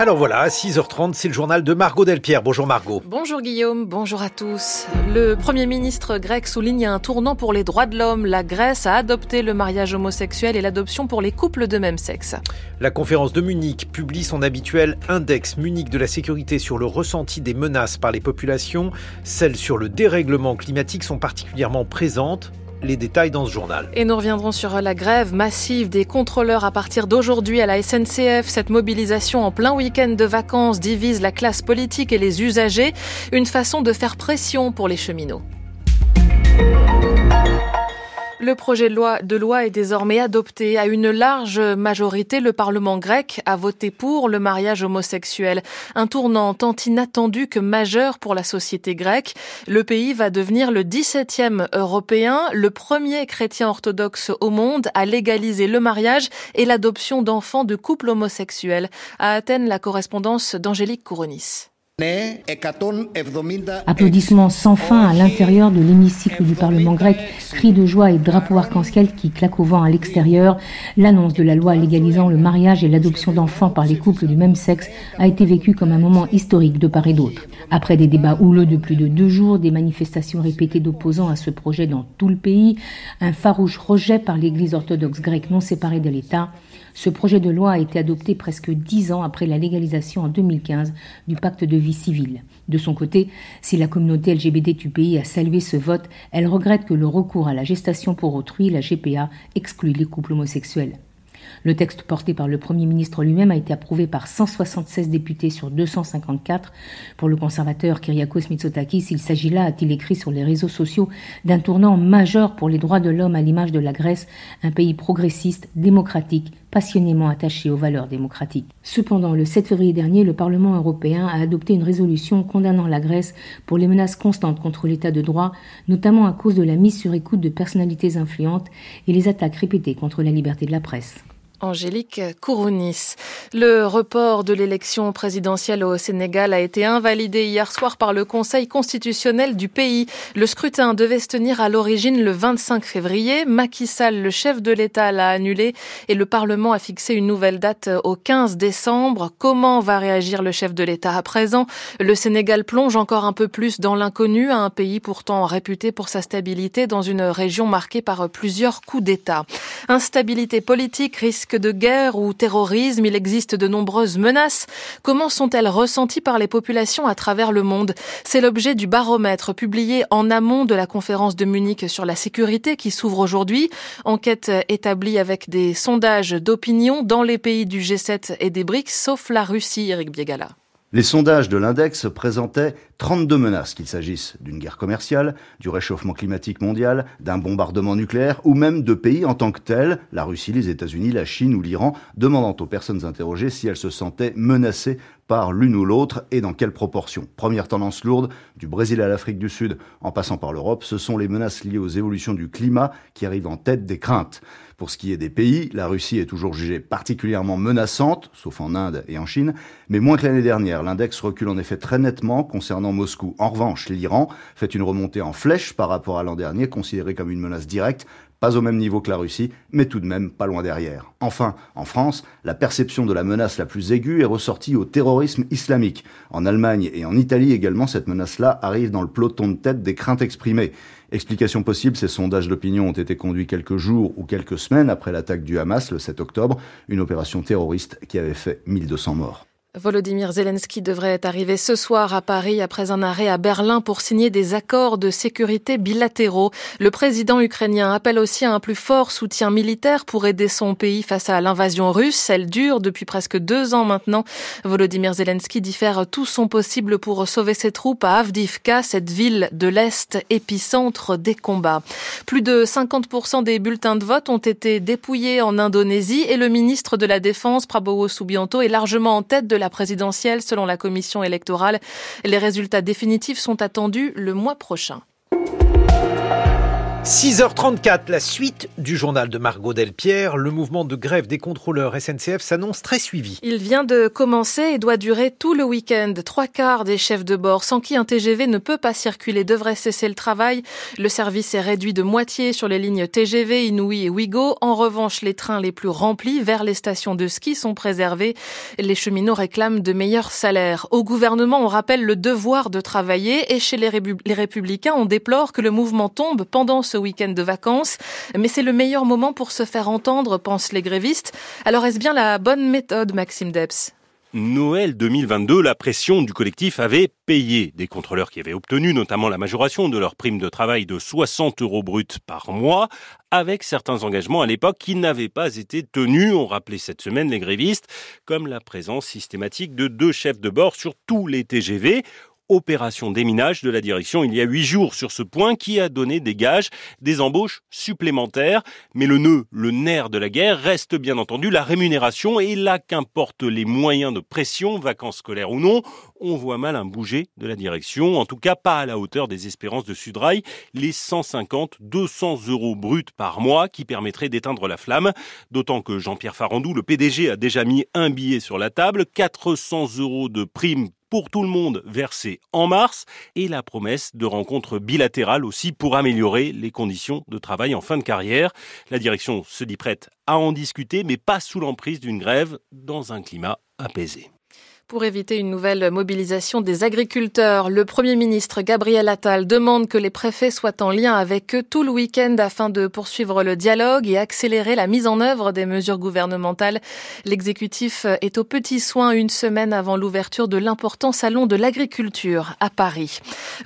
Alors voilà, à 6h30, c'est le journal de Margot Delpierre. Bonjour Margot. Bonjour Guillaume, bonjour à tous. Le Premier ministre grec souligne un tournant pour les droits de l'homme. La Grèce a adopté le mariage homosexuel et l'adoption pour les couples de même sexe. La conférence de Munich publie son habituel index Munich de la sécurité sur le ressenti des menaces par les populations. Celles sur le dérèglement climatique sont particulièrement présentes les détails dans ce journal. Et nous reviendrons sur la grève massive des contrôleurs à partir d'aujourd'hui à la SNCF. Cette mobilisation en plein week-end de vacances divise la classe politique et les usagers. Une façon de faire pression pour les cheminots. Le projet de loi, de loi est désormais adopté. À une large majorité, le Parlement grec a voté pour le mariage homosexuel. Un tournant tant inattendu que majeur pour la société grecque. Le pays va devenir le 17e européen, le premier chrétien orthodoxe au monde à légaliser le mariage et l'adoption d'enfants de couples homosexuels. À Athènes, la correspondance d'Angélique Kouronis. Applaudissements sans fin à l'intérieur de l'hémicycle du Parlement grec, cris de joie et drapeaux arc-en-ciel qui claquent au vent à l'extérieur. L'annonce de la loi légalisant le mariage et l'adoption d'enfants par les couples du même sexe a été vécue comme un moment historique de part et d'autre. Après des débats houleux de plus de deux jours, des manifestations répétées d'opposants à ce projet dans tout le pays, un farouche rejet par l'Église orthodoxe grecque non séparée de l'État, ce projet de loi a été adopté presque dix ans après la légalisation en 2015 du pacte de vie civile. De son côté, si la communauté LGBT du pays a salué ce vote, elle regrette que le recours à la gestation pour autrui, la GPA, exclue les couples homosexuels. Le texte porté par le Premier ministre lui-même a été approuvé par 176 députés sur 254. Pour le conservateur Kyriakos Mitsotakis, il s'agit là, a-t-il écrit sur les réseaux sociaux, d'un tournant majeur pour les droits de l'homme à l'image de la Grèce, un pays progressiste, démocratique, passionnément attaché aux valeurs démocratiques. Cependant, le 7 février dernier, le Parlement européen a adopté une résolution condamnant la Grèce pour les menaces constantes contre l'état de droit, notamment à cause de la mise sur écoute de personnalités influentes et les attaques répétées contre la liberté de la presse. Angélique Kourounis. Le report de l'élection présidentielle au Sénégal a été invalidé hier soir par le Conseil constitutionnel du pays. Le scrutin devait se tenir à l'origine le 25 février. Macky Sall, le chef de l'État, l'a annulé et le Parlement a fixé une nouvelle date au 15 décembre. Comment va réagir le chef de l'État à présent? Le Sénégal plonge encore un peu plus dans l'inconnu, un pays pourtant réputé pour sa stabilité dans une région marquée par plusieurs coups d'État. Instabilité politique risque de guerre ou terrorisme, il existe de nombreuses menaces. Comment sont-elles ressenties par les populations à travers le monde? C'est l'objet du baromètre publié en amont de la conférence de Munich sur la sécurité qui s'ouvre aujourd'hui. Enquête établie avec des sondages d'opinion dans les pays du G7 et des BRICS, sauf la Russie, Eric Biegala. Les sondages de l'index présentaient 32 menaces, qu'il s'agisse d'une guerre commerciale, du réchauffement climatique mondial, d'un bombardement nucléaire ou même de pays en tant que tels, la Russie, les États-Unis, la Chine ou l'Iran, demandant aux personnes interrogées si elles se sentaient menacées par l'une ou l'autre et dans quelle proportion. Première tendance lourde, du Brésil à l'Afrique du Sud en passant par l'Europe, ce sont les menaces liées aux évolutions du climat qui arrivent en tête des craintes. Pour ce qui est des pays, la Russie est toujours jugée particulièrement menaçante, sauf en Inde et en Chine, mais moins que l'année dernière. L'index recule en effet très nettement concernant Moscou. En revanche, l'Iran fait une remontée en flèche par rapport à l'an dernier, considéré comme une menace directe, pas au même niveau que la Russie, mais tout de même pas loin derrière. Enfin, en France, la perception de la menace la plus aiguë est ressortie au terrorisme islamique. En Allemagne et en Italie également, cette menace-là arrive dans le peloton de tête des craintes exprimées. Explication possible, ces sondages d'opinion ont été conduits quelques jours ou quelques semaines après l'attaque du Hamas le 7 octobre, une opération terroriste qui avait fait 1200 morts. Volodymyr Zelensky devrait arriver ce soir à Paris après un arrêt à Berlin pour signer des accords de sécurité bilatéraux. Le président ukrainien appelle aussi à un plus fort soutien militaire pour aider son pays face à l'invasion russe. Elle dure depuis presque deux ans maintenant. Volodymyr Zelensky dit faire tout son possible pour sauver ses troupes à Avdivka, cette ville de l'Est épicentre des combats. Plus de 50% des bulletins de vote ont été dépouillés en Indonésie et le ministre de la Défense, Prabowo Subianto, est largement en tête de la présidentielle selon la commission électorale. Les résultats définitifs sont attendus le mois prochain. 6h34, la suite du journal de Margot Delpierre. Le mouvement de grève des contrôleurs SNCF s'annonce très suivi. Il vient de commencer et doit durer tout le week-end. Trois quarts des chefs de bord sans qui un TGV ne peut pas circuler devraient cesser le travail. Le service est réduit de moitié sur les lignes TGV, Inouï et Ouigo. En revanche, les trains les plus remplis vers les stations de ski sont préservés. Les cheminots réclament de meilleurs salaires. Au gouvernement, on rappelle le devoir de travailler et chez les, républicains, on déplore que le mouvement tombe pendant ce week-end de vacances. Mais c'est le meilleur moment pour se faire entendre, pensent les grévistes. Alors est-ce bien la bonne méthode, Maxime Debs? Noël 2022, la pression du collectif avait payé. Des contrôleurs qui avaient obtenu notamment la majoration de leur prime de travail de 60 euros bruts par mois, avec certains engagements à l'époque qui n'avaient pas été tenus, ont rappelé cette semaine les grévistes, comme la présence systématique de deux chefs de bord sur tous les TGV opération déminage de la direction il y a huit jours sur ce point qui a donné des gages, des embauches supplémentaires. Mais le nœud, le nerf de la guerre reste bien entendu la rémunération et là qu'importent les moyens de pression, vacances scolaires ou non, on voit mal un bouger de la direction, en tout cas pas à la hauteur des espérances de Sudrail, les 150, 200 euros bruts par mois qui permettraient d'éteindre la flamme, d'autant que Jean-Pierre Farandou, le PDG, a déjà mis un billet sur la table, 400 euros de prime pour tout le monde versé en mars et la promesse de rencontres bilatérales aussi pour améliorer les conditions de travail en fin de carrière. La direction se dit prête à en discuter, mais pas sous l'emprise d'une grève dans un climat apaisé. Pour éviter une nouvelle mobilisation des agriculteurs, le Premier ministre Gabriel Attal demande que les préfets soient en lien avec eux tout le week-end afin de poursuivre le dialogue et accélérer la mise en œuvre des mesures gouvernementales. L'exécutif est au petit soin une semaine avant l'ouverture de l'important salon de l'agriculture à Paris.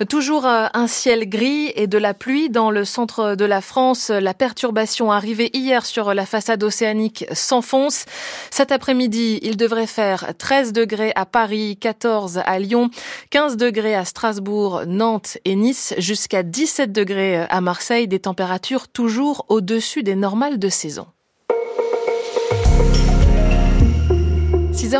Toujours un ciel gris et de la pluie dans le centre de la France. La perturbation arrivée hier sur la façade océanique s'enfonce. Cet après-midi, il devrait faire 13 degrés à Paris, 14 à Lyon, 15 degrés à Strasbourg, Nantes et Nice, jusqu'à 17 degrés à Marseille, des températures toujours au-dessus des normales de saison.